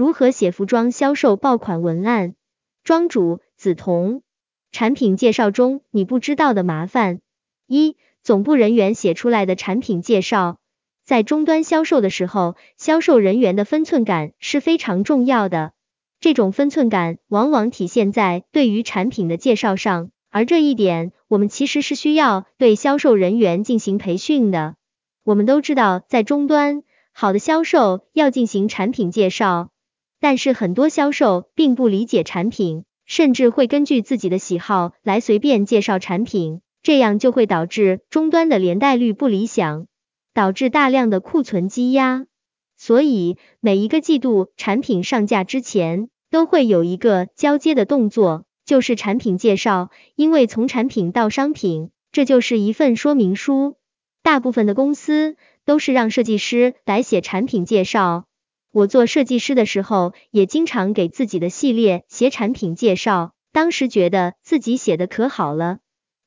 如何写服装销售爆款文案？庄主梓潼。产品介绍中你不知道的麻烦。一、总部人员写出来的产品介绍，在终端销售的时候，销售人员的分寸感是非常重要的。这种分寸感往往体现在对于产品的介绍上，而这一点我们其实是需要对销售人员进行培训的。我们都知道，在终端，好的销售要进行产品介绍，但是很多销售并不理解产品。甚至会根据自己的喜好来随便介绍产品，这样就会导致终端的连带率不理想，导致大量的库存积压。所以每一个季度产品上架之前，都会有一个交接的动作，就是产品介绍。因为从产品到商品，这就是一份说明书。大部分的公司都是让设计师来写产品介绍。我做设计师的时候，也经常给自己的系列写产品介绍。当时觉得自己写的可好了，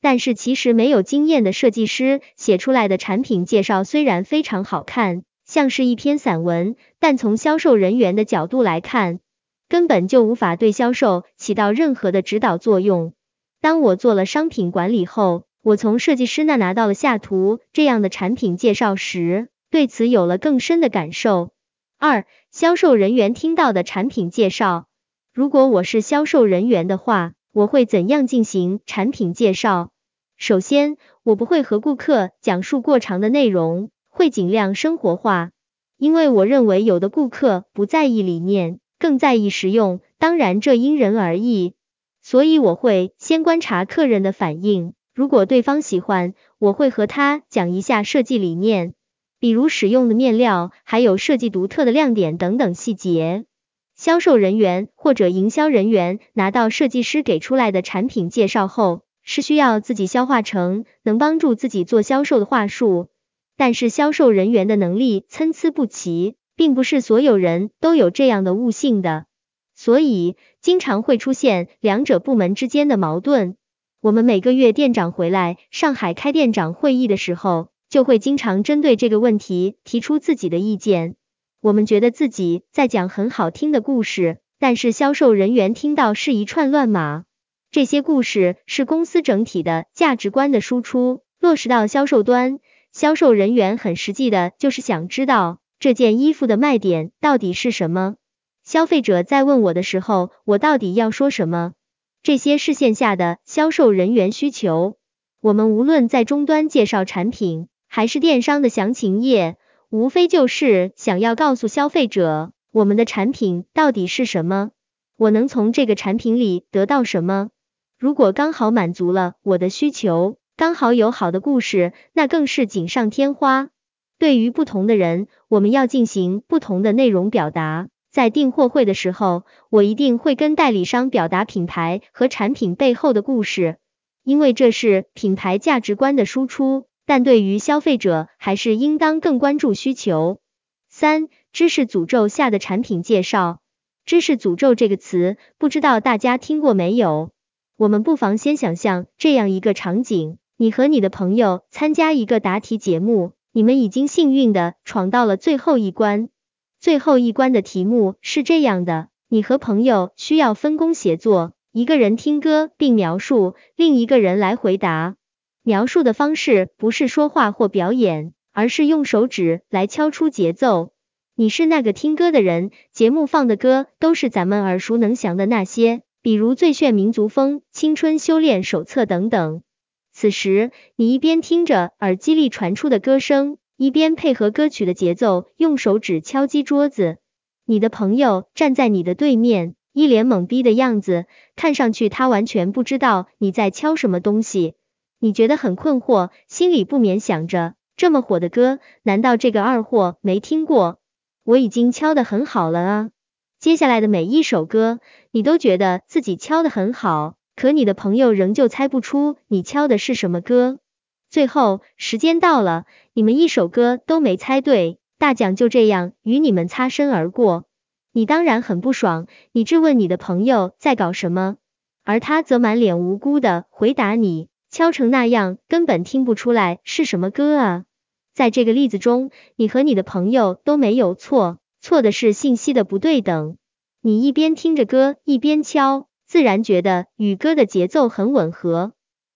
但是其实没有经验的设计师写出来的产品介绍虽然非常好看，像是一篇散文，但从销售人员的角度来看，根本就无法对销售起到任何的指导作用。当我做了商品管理后，我从设计师那拿到了下图这样的产品介绍时，对此有了更深的感受。二、销售人员听到的产品介绍。如果我是销售人员的话，我会怎样进行产品介绍？首先，我不会和顾客讲述过长的内容，会尽量生活化，因为我认为有的顾客不在意理念，更在意实用，当然这因人而异。所以我会先观察客人的反应，如果对方喜欢，我会和他讲一下设计理念。比如使用的面料，还有设计独特的亮点等等细节。销售人员或者营销人员拿到设计师给出来的产品介绍后，是需要自己消化成能帮助自己做销售的话术。但是销售人员的能力参差不齐，并不是所有人都有这样的悟性的，所以经常会出现两者部门之间的矛盾。我们每个月店长回来上海开店长会议的时候。就会经常针对这个问题提出自己的意见。我们觉得自己在讲很好听的故事，但是销售人员听到是一串乱码。这些故事是公司整体的价值观的输出，落实到销售端，销售人员很实际的就是想知道这件衣服的卖点到底是什么。消费者在问我的时候，我到底要说什么？这些是线下的销售人员需求。我们无论在终端介绍产品。还是电商的详情页，无非就是想要告诉消费者，我们的产品到底是什么，我能从这个产品里得到什么。如果刚好满足了我的需求，刚好有好的故事，那更是锦上添花。对于不同的人，我们要进行不同的内容表达。在订货会的时候，我一定会跟代理商表达品牌和产品背后的故事，因为这是品牌价值观的输出。但对于消费者，还是应当更关注需求。三、知识诅咒下的产品介绍。知识诅咒这个词，不知道大家听过没有？我们不妨先想象这样一个场景：你和你的朋友参加一个答题节目，你们已经幸运的闯到了最后一关。最后一关的题目是这样的：你和朋友需要分工协作，一个人听歌并描述，另一个人来回答。描述的方式不是说话或表演，而是用手指来敲出节奏。你是那个听歌的人，节目放的歌都是咱们耳熟能详的那些，比如《最炫民族风》《青春修炼手册》等等。此时，你一边听着耳机里传出的歌声，一边配合歌曲的节奏，用手指敲击桌子。你的朋友站在你的对面，一脸懵逼的样子，看上去他完全不知道你在敲什么东西。你觉得很困惑，心里不免想着，这么火的歌，难道这个二货没听过？我已经敲得很好了啊！接下来的每一首歌，你都觉得自己敲得很好，可你的朋友仍旧猜不出你敲的是什么歌。最后，时间到了，你们一首歌都没猜对，大奖就这样与你们擦身而过。你当然很不爽，你质问你的朋友在搞什么，而他则满脸无辜的回答你。敲成那样，根本听不出来是什么歌啊！在这个例子中，你和你的朋友都没有错，错的是信息的不对等。你一边听着歌一边敲，自然觉得与歌的节奏很吻合。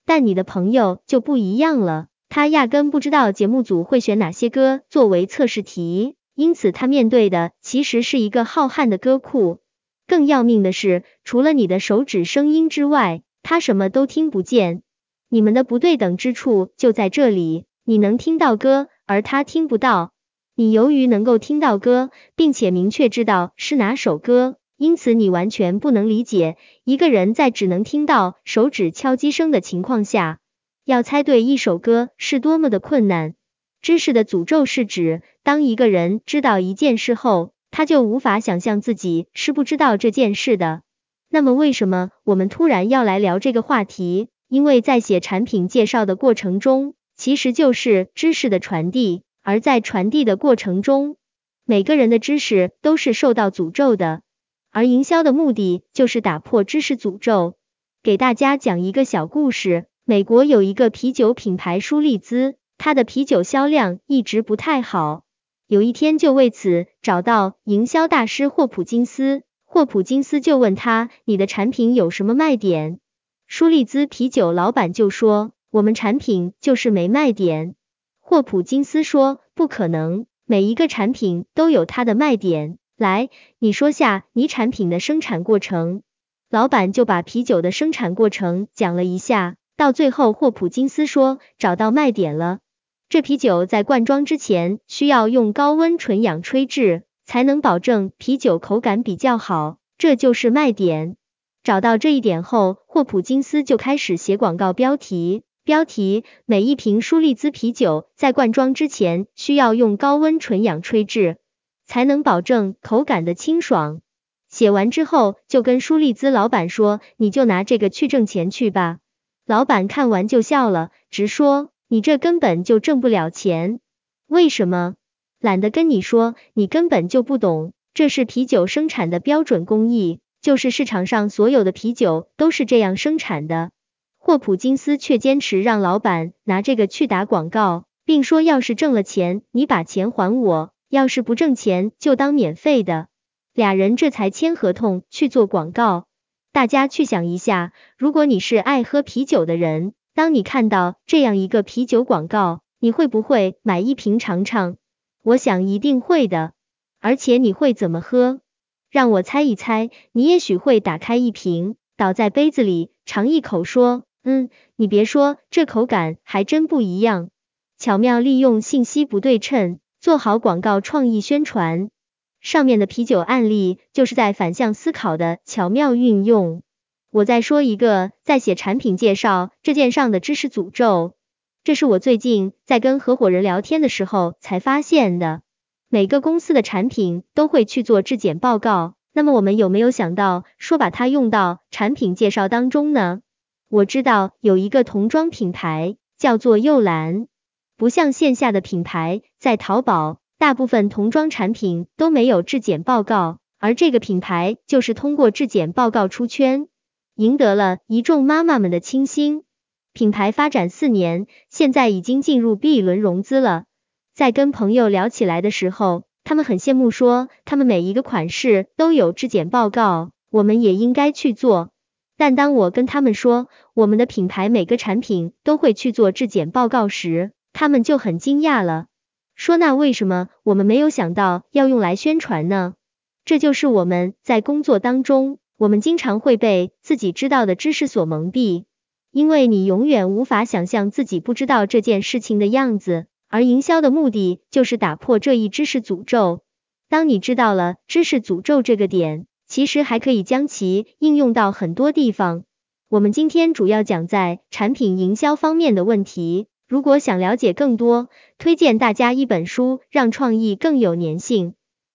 但你的朋友就不一样了，他压根不知道节目组会选哪些歌作为测试题，因此他面对的其实是一个浩瀚的歌库。更要命的是，除了你的手指声音之外，他什么都听不见。你们的不对等之处就在这里，你能听到歌，而他听不到。你由于能够听到歌，并且明确知道是哪首歌，因此你完全不能理解一个人在只能听到手指敲击声的情况下，要猜对一首歌是多么的困难。知识的诅咒是指，当一个人知道一件事后，他就无法想象自己是不知道这件事的。那么为什么我们突然要来聊这个话题？因为在写产品介绍的过程中，其实就是知识的传递。而在传递的过程中，每个人的知识都是受到诅咒的，而营销的目的就是打破知识诅咒。给大家讲一个小故事：美国有一个啤酒品牌舒利兹，它的啤酒销量一直不太好。有一天就为此找到营销大师霍普金斯，霍普金斯就问他：“你的产品有什么卖点？”舒利兹啤酒老板就说：“我们产品就是没卖点。”霍普金斯说：“不可能，每一个产品都有它的卖点。来，你说下你产品的生产过程。”老板就把啤酒的生产过程讲了一下。到最后，霍普金斯说：“找到卖点了。这啤酒在灌装之前需要用高温纯氧吹制，才能保证啤酒口感比较好，这就是卖点。”找到这一点后，霍普金斯就开始写广告标题。标题：每一瓶舒利兹啤酒在灌装之前需要用高温纯氧吹制，才能保证口感的清爽。写完之后，就跟舒利兹老板说：“你就拿这个去挣钱去吧。”老板看完就笑了，直说：“你这根本就挣不了钱。为什么？懒得跟你说，你根本就不懂。这是啤酒生产的标准工艺，就是市场上所有的啤酒都是这样生产的。”霍普金斯却坚持让老板拿这个去打广告，并说要是挣了钱，你把钱还我；要是不挣钱，就当免费的。俩人这才签合同去做广告。大家去想一下，如果你是爱喝啤酒的人，当你看到这样一个啤酒广告，你会不会买一瓶尝尝？我想一定会的。而且你会怎么喝？让我猜一猜，你也许会打开一瓶，倒在杯子里，尝一口，说。嗯，你别说，这口感还真不一样。巧妙利用信息不对称，做好广告创意宣传。上面的啤酒案例就是在反向思考的巧妙运用。我再说一个，在写产品介绍这件上的知识诅咒，这是我最近在跟合伙人聊天的时候才发现的。每个公司的产品都会去做质检报告，那么我们有没有想到说把它用到产品介绍当中呢？我知道有一个童装品牌叫做幼兰，不像线下的品牌，在淘宝大部分童装产品都没有质检报告，而这个品牌就是通过质检报告出圈，赢得了一众妈妈们的倾心。品牌发展四年，现在已经进入 B 轮融资了。在跟朋友聊起来的时候，他们很羡慕，说他们每一个款式都有质检报告，我们也应该去做。但当我跟他们说我们的品牌每个产品都会去做质检报告时，他们就很惊讶了，说那为什么我们没有想到要用来宣传呢？这就是我们在工作当中，我们经常会被自己知道的知识所蒙蔽，因为你永远无法想象自己不知道这件事情的样子，而营销的目的就是打破这一知识诅咒。当你知道了知识诅咒这个点。其实还可以将其应用到很多地方。我们今天主要讲在产品营销方面的问题。如果想了解更多，推荐大家一本书，让创意更有粘性。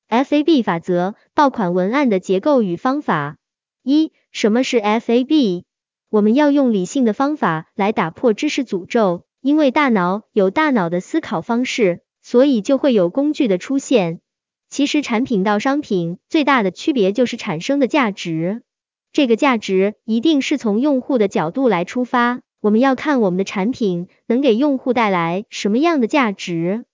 FAB 法则：爆款文案的结构与方法。一、什么是 FAB？我们要用理性的方法来打破知识诅咒，因为大脑有大脑的思考方式，所以就会有工具的出现。其实产品到商品最大的区别就是产生的价值，这个价值一定是从用户的角度来出发。我们要看我们的产品能给用户带来什么样的价值，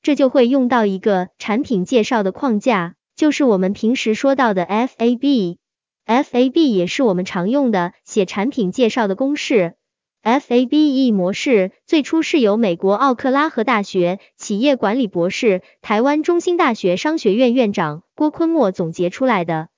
这就会用到一个产品介绍的框架，就是我们平时说到的 FAB。FAB 也是我们常用的写产品介绍的公式。FABE 模式最初是由美国奥克拉荷大学企业管理博士、台湾中兴大学商学院院长郭坤墨总结出来的。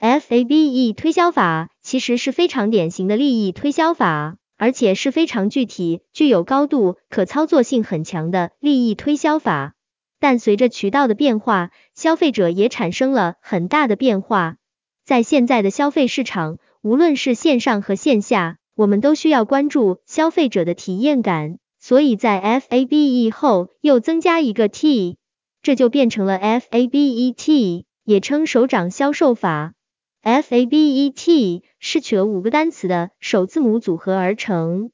FABE 推销法其实是非常典型的利益推销法，而且是非常具体、具有高度可操作性很强的利益推销法。但随着渠道的变化，消费者也产生了很大的变化。在现在的消费市场，无论是线上和线下，我们都需要关注消费者的体验感。所以在 FABE 后又增加一个 T，这就变成了 FABET，也称手掌销售法。FABET 是取了五个单词的首字母组合而成，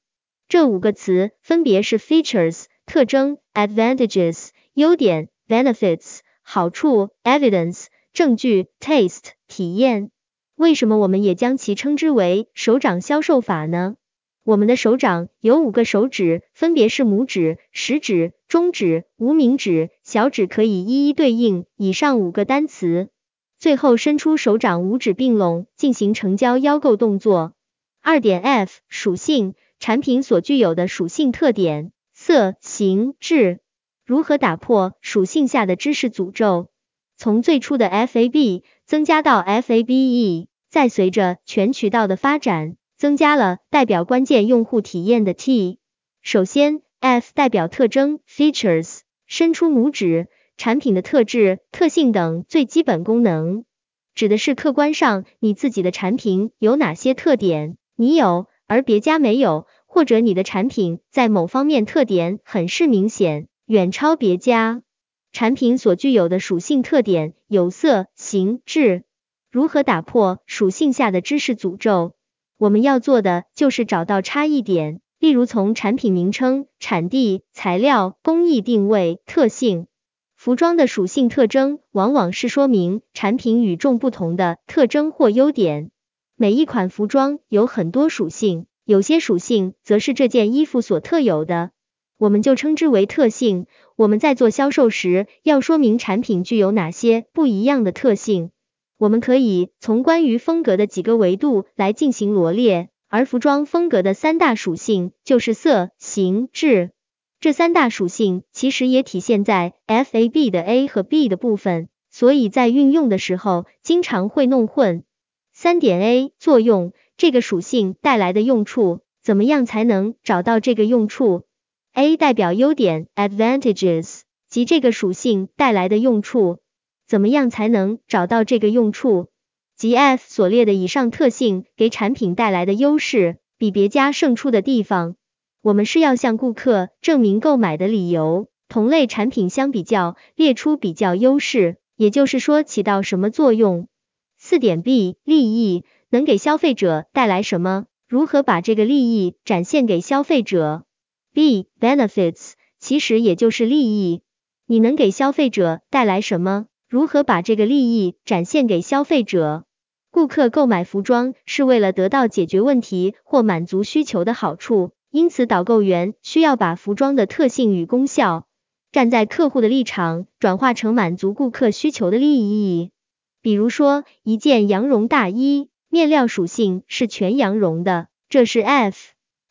这五个词分别是 features 特征，advantages 优点，benefits 好处，evidence 证据，taste。体验，为什么我们也将其称之为手掌销售法呢？我们的手掌有五个手指，分别是拇指、食指、中指、无名指、小指，可以一一对应以上五个单词。最后伸出手掌，五指并拢，进行成交邀购动作。二点 F 属性，产品所具有的属性特点，色、形、质。如何打破属性下的知识诅咒？从最初的 FAB 增加到 FABE，再随着全渠道的发展，增加了代表关键用户体验的 T。首先，F 代表特征 （Features），伸出拇指，产品的特质、特性等最基本功能，指的是客观上你自己的产品有哪些特点，你有而别家没有，或者你的产品在某方面特点很是明显，远超别家。产品所具有的属性特点有色、形、质。如何打破属性下的知识诅咒？我们要做的就是找到差异点，例如从产品名称、产地、材料、工艺、定位、特性。服装的属性特征往往是说明产品与众不同的特征或优点。每一款服装有很多属性，有些属性则是这件衣服所特有的。我们就称之为特性。我们在做销售时，要说明产品具有哪些不一样的特性。我们可以从关于风格的几个维度来进行罗列，而服装风格的三大属性就是色、形、质。这三大属性其实也体现在 FAB 的 A 和 B 的部分，所以在运用的时候经常会弄混。三点 A 作用，这个属性带来的用处，怎么样才能找到这个用处？A 代表优点，advantages，即这个属性带来的用处，怎么样才能找到这个用处？即 F 所列的以上特性给产品带来的优势，比别家胜出的地方。我们是要向顾客证明购买的理由，同类产品相比较，列出比较优势，也就是说起到什么作用。四点 B 利益能给消费者带来什么？如何把这个利益展现给消费者？B benefits 其实也就是利益，你能给消费者带来什么？如何把这个利益展现给消费者？顾客购买服装是为了得到解决问题或满足需求的好处，因此导购员需要把服装的特性与功效，站在客户的立场转化成满足顾客需求的利益。比如说，一件羊绒大衣，面料属性是全羊绒的，这是 F，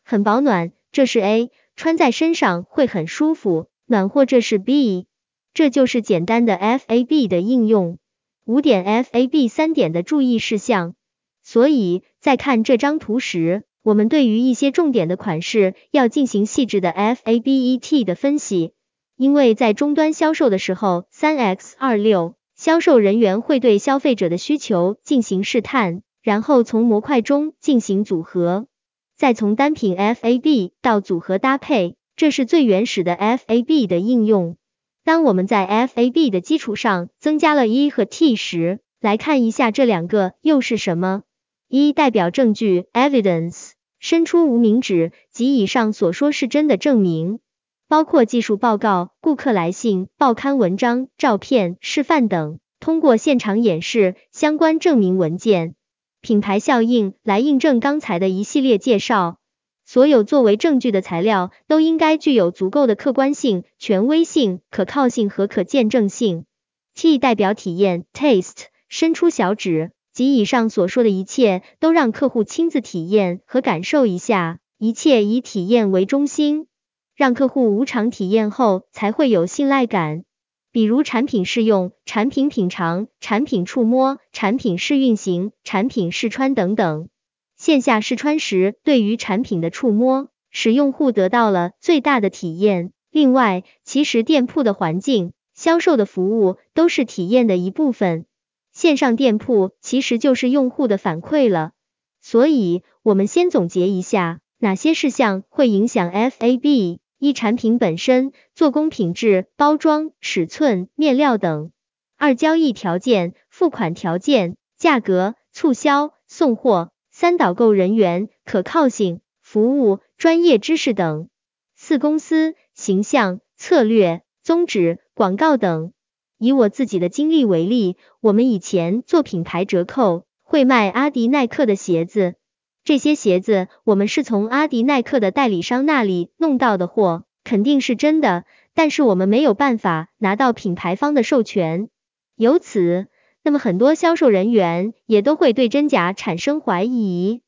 很保暖，这是 A。穿在身上会很舒服，暖和。这是 B，这就是简单的 FAB 的应用。五点 FAB 三点的注意事项。所以在看这张图时，我们对于一些重点的款式要进行细致的 FABET 的分析。因为在终端销售的时候，三 X 二六销售人员会对消费者的需求进行试探，然后从模块中进行组合。再从单品 FAB 到组合搭配，这是最原始的 FAB 的应用。当我们在 FAB 的基础上增加了 E 和 T 时，来看一下这两个又是什么。一代表证据 Evidence，伸出无名指及以上所说是真的证明，包括技术报告、顾客来信、报刊文章、照片、示范等，通过现场演示相关证明文件。品牌效应来印证刚才的一系列介绍，所有作为证据的材料都应该具有足够的客观性、权威性、可靠性和可见证性。T 代表体验，Taste 伸出小指，及以上所说的一切都让客户亲自体验和感受一下，一切以体验为中心，让客户无偿体验后才会有信赖感。比如产品试用、产品品尝、产品触摸、产品试运行、产品试穿等等。线下试穿时，对于产品的触摸，使用户得到了最大的体验。另外，其实店铺的环境。销售的服务都是体验的一部分，线上店铺其实就是用户的反馈了。所以，我们先总结一下，哪些事项会影响 FAB：一、产品本身、做工品质、包装、尺寸、面料等；二、交易条件、付款条件、价格、促销、送货；三、导购人员、可靠性、服务、专业知识等；四、公司形象、策略。宗旨、广告等。以我自己的经历为例，我们以前做品牌折扣，会卖阿迪耐克的鞋子。这些鞋子我们是从阿迪耐克的代理商那里弄到的货，肯定是真的，但是我们没有办法拿到品牌方的授权。由此，那么很多销售人员也都会对真假产生怀疑。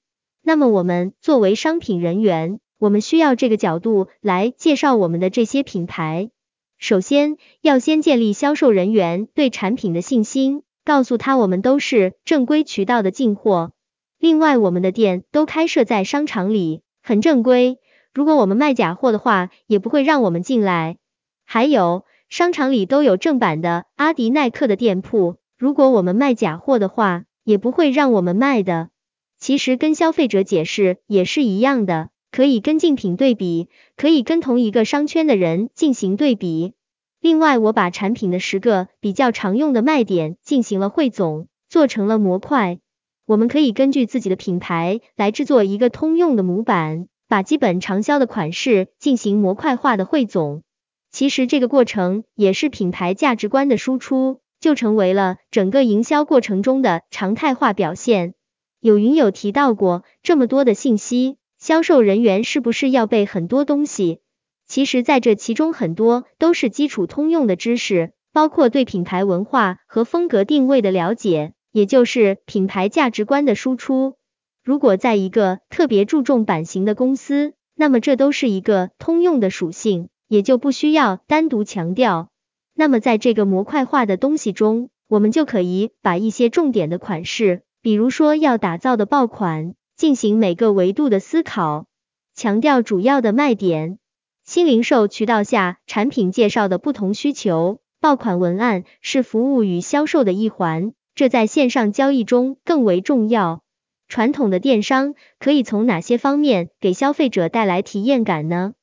那么我们作为商品人员，我们需要这个角度来介绍我们的这些品牌。首先要先建立销售人员对产品的信心，告诉他我们都是正规渠道的进货。另外，我们的店都开设在商场里，很正规。如果我们卖假货的话，也不会让我们进来。还有，商场里都有正版的阿迪耐克的店铺，如果我们卖假货的话，也不会让我们卖的。其实跟消费者解释也是一样的。可以跟竞品对比，可以跟同一个商圈的人进行对比。另外，我把产品的十个比较常用的卖点进行了汇总，做成了模块。我们可以根据自己的品牌来制作一个通用的模板，把基本畅销的款式进行模块化的汇总。其实这个过程也是品牌价值观的输出，就成为了整个营销过程中的常态化表现。有云有提到过，这么多的信息。销售人员是不是要背很多东西？其实，在这其中很多都是基础通用的知识，包括对品牌文化和风格定位的了解，也就是品牌价值观的输出。如果在一个特别注重版型的公司，那么这都是一个通用的属性，也就不需要单独强调。那么在这个模块化的东西中，我们就可以把一些重点的款式，比如说要打造的爆款。进行每个维度的思考，强调主要的卖点。新零售渠道下产品介绍的不同需求，爆款文案是服务与销售的一环，这在线上交易中更为重要。传统的电商可以从哪些方面给消费者带来体验感呢？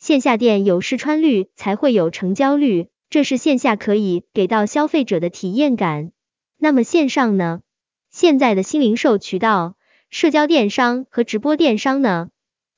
线下店有试穿率才会有成交率，这是线下可以给到消费者的体验感。那么线上呢？现在的新零售渠道。社交电商和直播电商呢？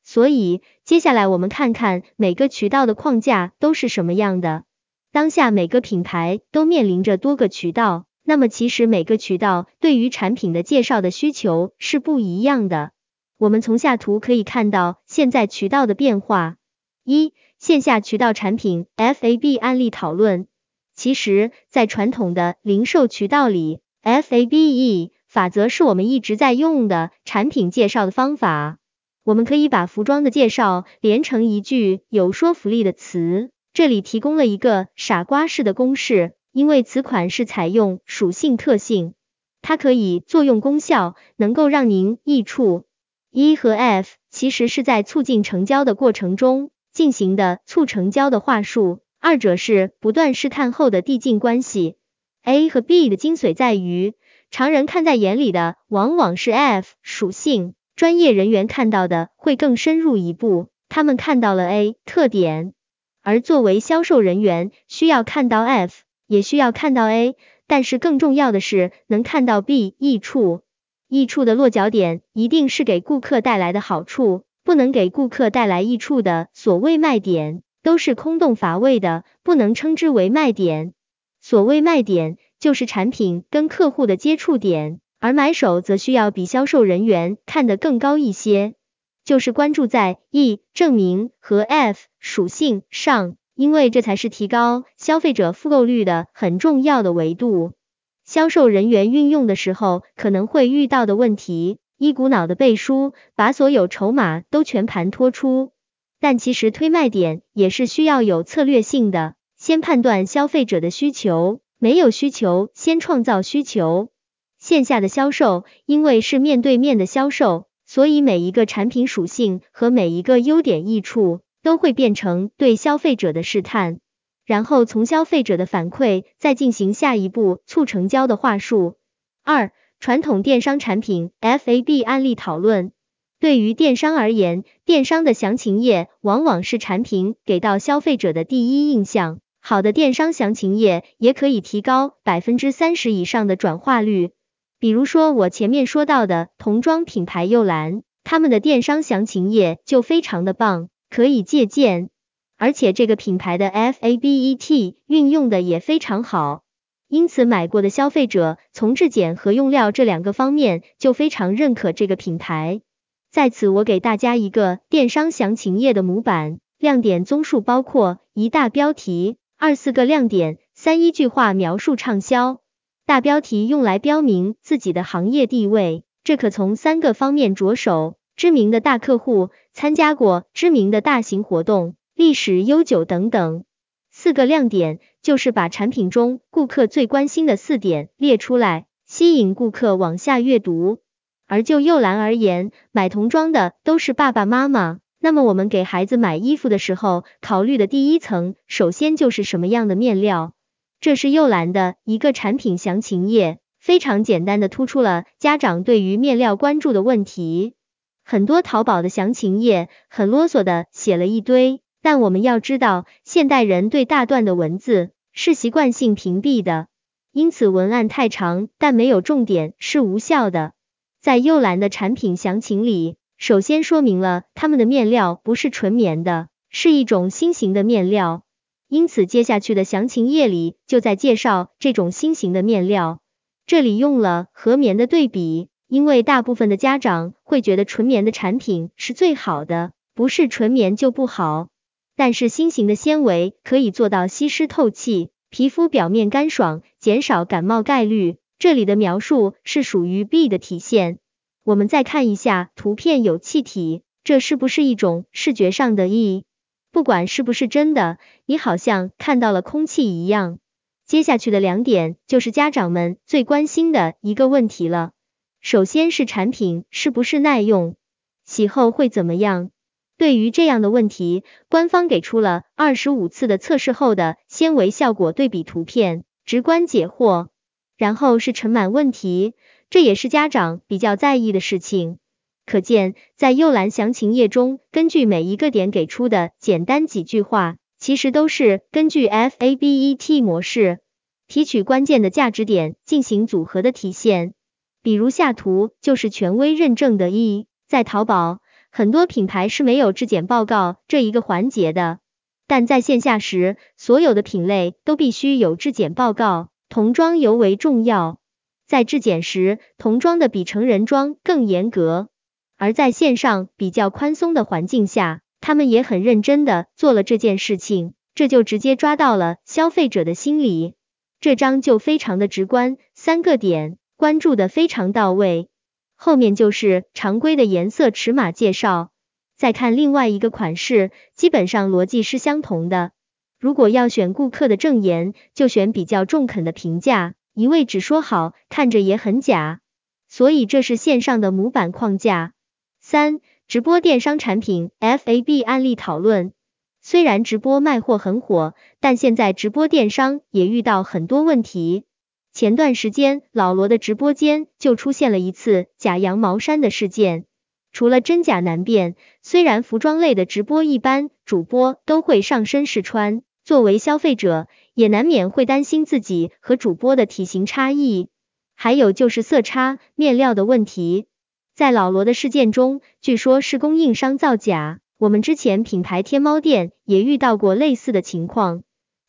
所以接下来我们看看每个渠道的框架都是什么样的。当下每个品牌都面临着多个渠道，那么其实每个渠道对于产品的介绍的需求是不一样的。我们从下图可以看到现在渠道的变化。一、线下渠道产品 FAB 案例讨论。其实，在传统的零售渠道里，FABE。法则是我们一直在用的产品介绍的方法。我们可以把服装的介绍连成一句有说服力的词。这里提供了一个傻瓜式的公式，因为此款是采用属性特性，它可以作用功效能够让您益处。E 和 F 其实是在促进成交的过程中进行的促成交的话术，二者是不断试探后的递进关系。A 和 B 的精髓在于。常人看在眼里的往往是 F 属性，专业人员看到的会更深入一步，他们看到了 A 特点，而作为销售人员需要看到 F，也需要看到 A，但是更重要的是能看到 B 益处，益处的落脚点一定是给顾客带来的好处，不能给顾客带来益处的所谓卖点都是空洞乏味的，不能称之为卖点。所谓卖点。就是产品跟客户的接触点，而买手则需要比销售人员看得更高一些，就是关注在 E 证明和 F 属性上，因为这才是提高消费者复购率的很重要的维度。销售人员运用的时候可能会遇到的问题，一股脑的背书，把所有筹码都全盘托出。但其实推卖点也是需要有策略性的，先判断消费者的需求，没有需求先创造需求。线下的销售因为是面对面的销售，所以每一个产品属性和每一个优点益处都会变成对消费者的试探。然后从消费者的反馈再进行下一步促成交的话术。二、传统电商产品 FAB 案例讨论。对于电商而言，电商的详情页往往是产品给到消费者的第一印象。好的电商详情页也可以提高百分之三十以上的转化率。比如说我前面说到的童装品牌柚兰，他们的电商详情页就非常的棒，可以借鉴。而且这个品牌的 FABET 运用的也非常好，因此买过的消费者从质检和用料这两个方面就非常认可这个品牌。在此我给大家一个电商详情页的模板，亮点综述包括一大标题、二四个亮点、三一句话描述畅销。大标题用来标明自己的行业地位，这可从三个方面着手：知名的大客户、参加过知名的大型活动。历史悠久等等，四个亮点就是把产品中顾客最关心的四点列出来，吸引顾客往下阅读。而就幼兰而言，买童装的都是爸爸妈妈，那么我们给孩子买衣服的时候，考虑的第一层，首先就是什么样的面料。这是幼兰的一个产品详情页，非常简单的突出了家长对于面料关注的问题。很多淘宝的详情页很啰嗦的写了一堆。但我们要知道，现代人对大段的文字是习惯性屏蔽的，因此文案太长但没有重点是无效的。在幼兰的产品详情里，首先说明了他们的面料不是纯棉的，是一种新型的面料，因此接下去的详情页里就在介绍这种新型的面料。这里用了和棉的对比，因为大部分的家长会觉得纯棉的产品是最好的，不是纯棉就不好。但是新型的纤维可以做到吸湿透气，皮肤表面干爽，减少感冒概率。这里的描述是属于 B 的体现。我们再看一下图片有气体，这是不是一种视觉上的 E？不管是不是真的，你好像看到了空气一样。接下去的两点就是家长们最关心的一个问题了。首先是产品是不是耐用，洗后会怎么样？对于这样的问题，官方给出了二十五次的测试后的纤维效果对比图片，直观解惑。然后是尘螨问题，这也是家长比较在意的事情。可见，在幼兰详情页中，根据每一个点给出的简单几句话，其实都是根据 FABET 模式提取关键的价值点进行组合的体现。比如下图就是权威认证的 E，在淘宝。很多品牌是没有质检报告这一个环节的，但在线下时，所有的品类都必须有质检报告，童装尤为重要。在质检时，童装的比成人装更严格，而在线上比较宽松的环境下，他们也很认真的做了这件事情，这就直接抓到了消费者的心理。这张就非常的直观，三个点关注的非常到位。后面就是常规的颜色尺码介绍，再看另外一个款式，基本上逻辑是相同的。如果要选顾客的证言，就选比较中肯的评价，一味只说好，看着也很假。所以这是线上的模板框架。三、直播电商产品 FAB 案例讨论。虽然直播卖货很火，但现在直播电商也遇到很多问题。前段时间，老罗的直播间就出现了一次假羊毛衫的事件。除了真假难辨，虽然服装类的直播一般主播都会上身试穿，作为消费者也难免会担心自己和主播的体型差异。还有就是色差、面料的问题。在老罗的事件中，据说是供应商造假。我们之前品牌天猫店也遇到过类似的情况。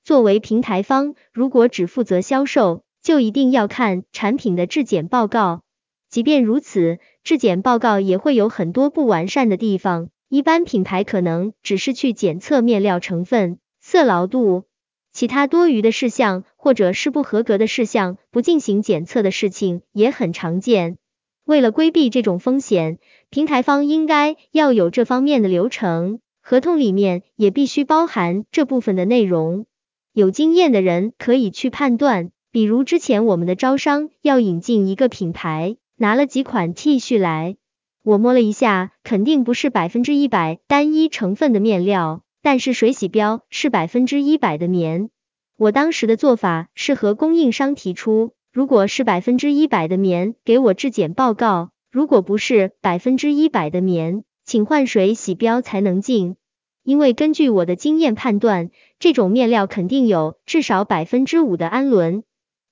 作为平台方，如果只负责销售，就一定要看产品的质检报告，即便如此，质检报告也会有很多不完善的地方。一般品牌可能只是去检测面料成分、色牢度。其他多余的事项或者是不合格的事项，不进行检测的事情也很常见。为了规避这种风险，平台方应该要有这方面的流程，合同里面也必须包含这部分的内容。有经验的人可以去判断，比如之前我们的招商要引进一个品牌，拿了几款 T 恤来，我摸了一下，肯定不是百分之一百单一成分的面料。但是水洗标是百分之一百的棉，我当时的做法是和供应商提出，如果是百分之一百的棉，给我质检报告；如果不是百分之一百的棉，请换水洗标才能进。因为根据我的经验判断，这种面料肯定有至少百分之五的氨纶。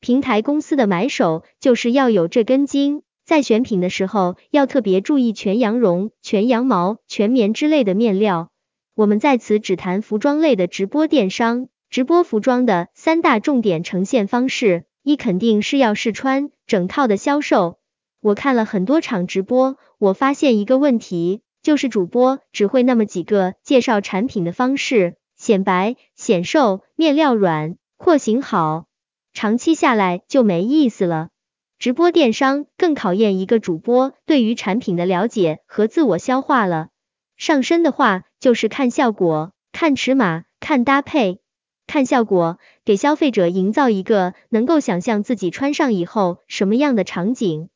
平台公司的买手就是要有这根筋，在选品的时候要特别注意全羊绒、全羊毛、全棉之类的面料。我们在此只谈服装类的直播电商，直播服装的三大重点呈现方式，一肯定是要试穿，整套的销售。我看了很多场直播，我发现一个问题，就是主播只会那么几个介绍产品的方式，显白、显瘦、面料软、廓形好，长期下来就没意思了。直播电商更考验一个主播对于产品的了解和自我消化了。上身的话，就是看效果、看尺码、看搭配。看效果，给消费者营造一个能够想象自己穿上以后什么样的场景。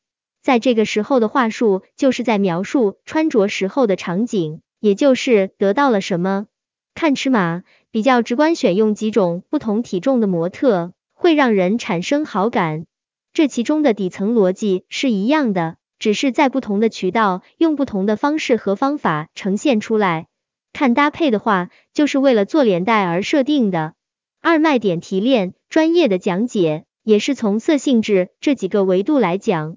在这个时候的话术，就是在描述穿着时候的场景，也就是得到了什么。看尺码，比较直观，选用几种不同体重的模特，会让人产生好感。这其中的底层逻辑是一样的。只是在不同的渠道用不同的方式和方法呈现出来。看搭配的话，就是为了做连带而设定的。二卖点提炼，专业的讲解，也是从色性质这几个维度来讲。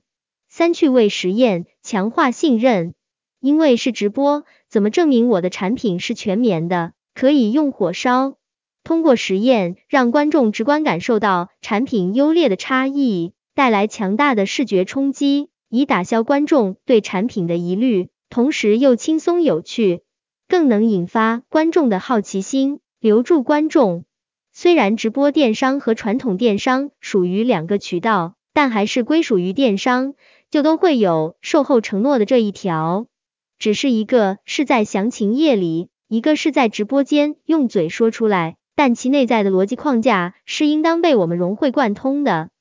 三趣味实验，强化信任。因为是直播，怎么证明我的产品是全棉的？可以用火烧，通过实验让观众直观感受到产品优劣的差异，带来强大的视觉冲击。以打消观众对产品的疑虑，同时又轻松有趣，更能引发观众的好奇心，留住观众。虽然直播电商和传统电商属于两个渠道，但还是归属于电商，就都会有售后承诺的这一条。只是一个是在详情页里，一个是在直播间用嘴说出来，但其内在的逻辑框架是应当被我们融会贯通的。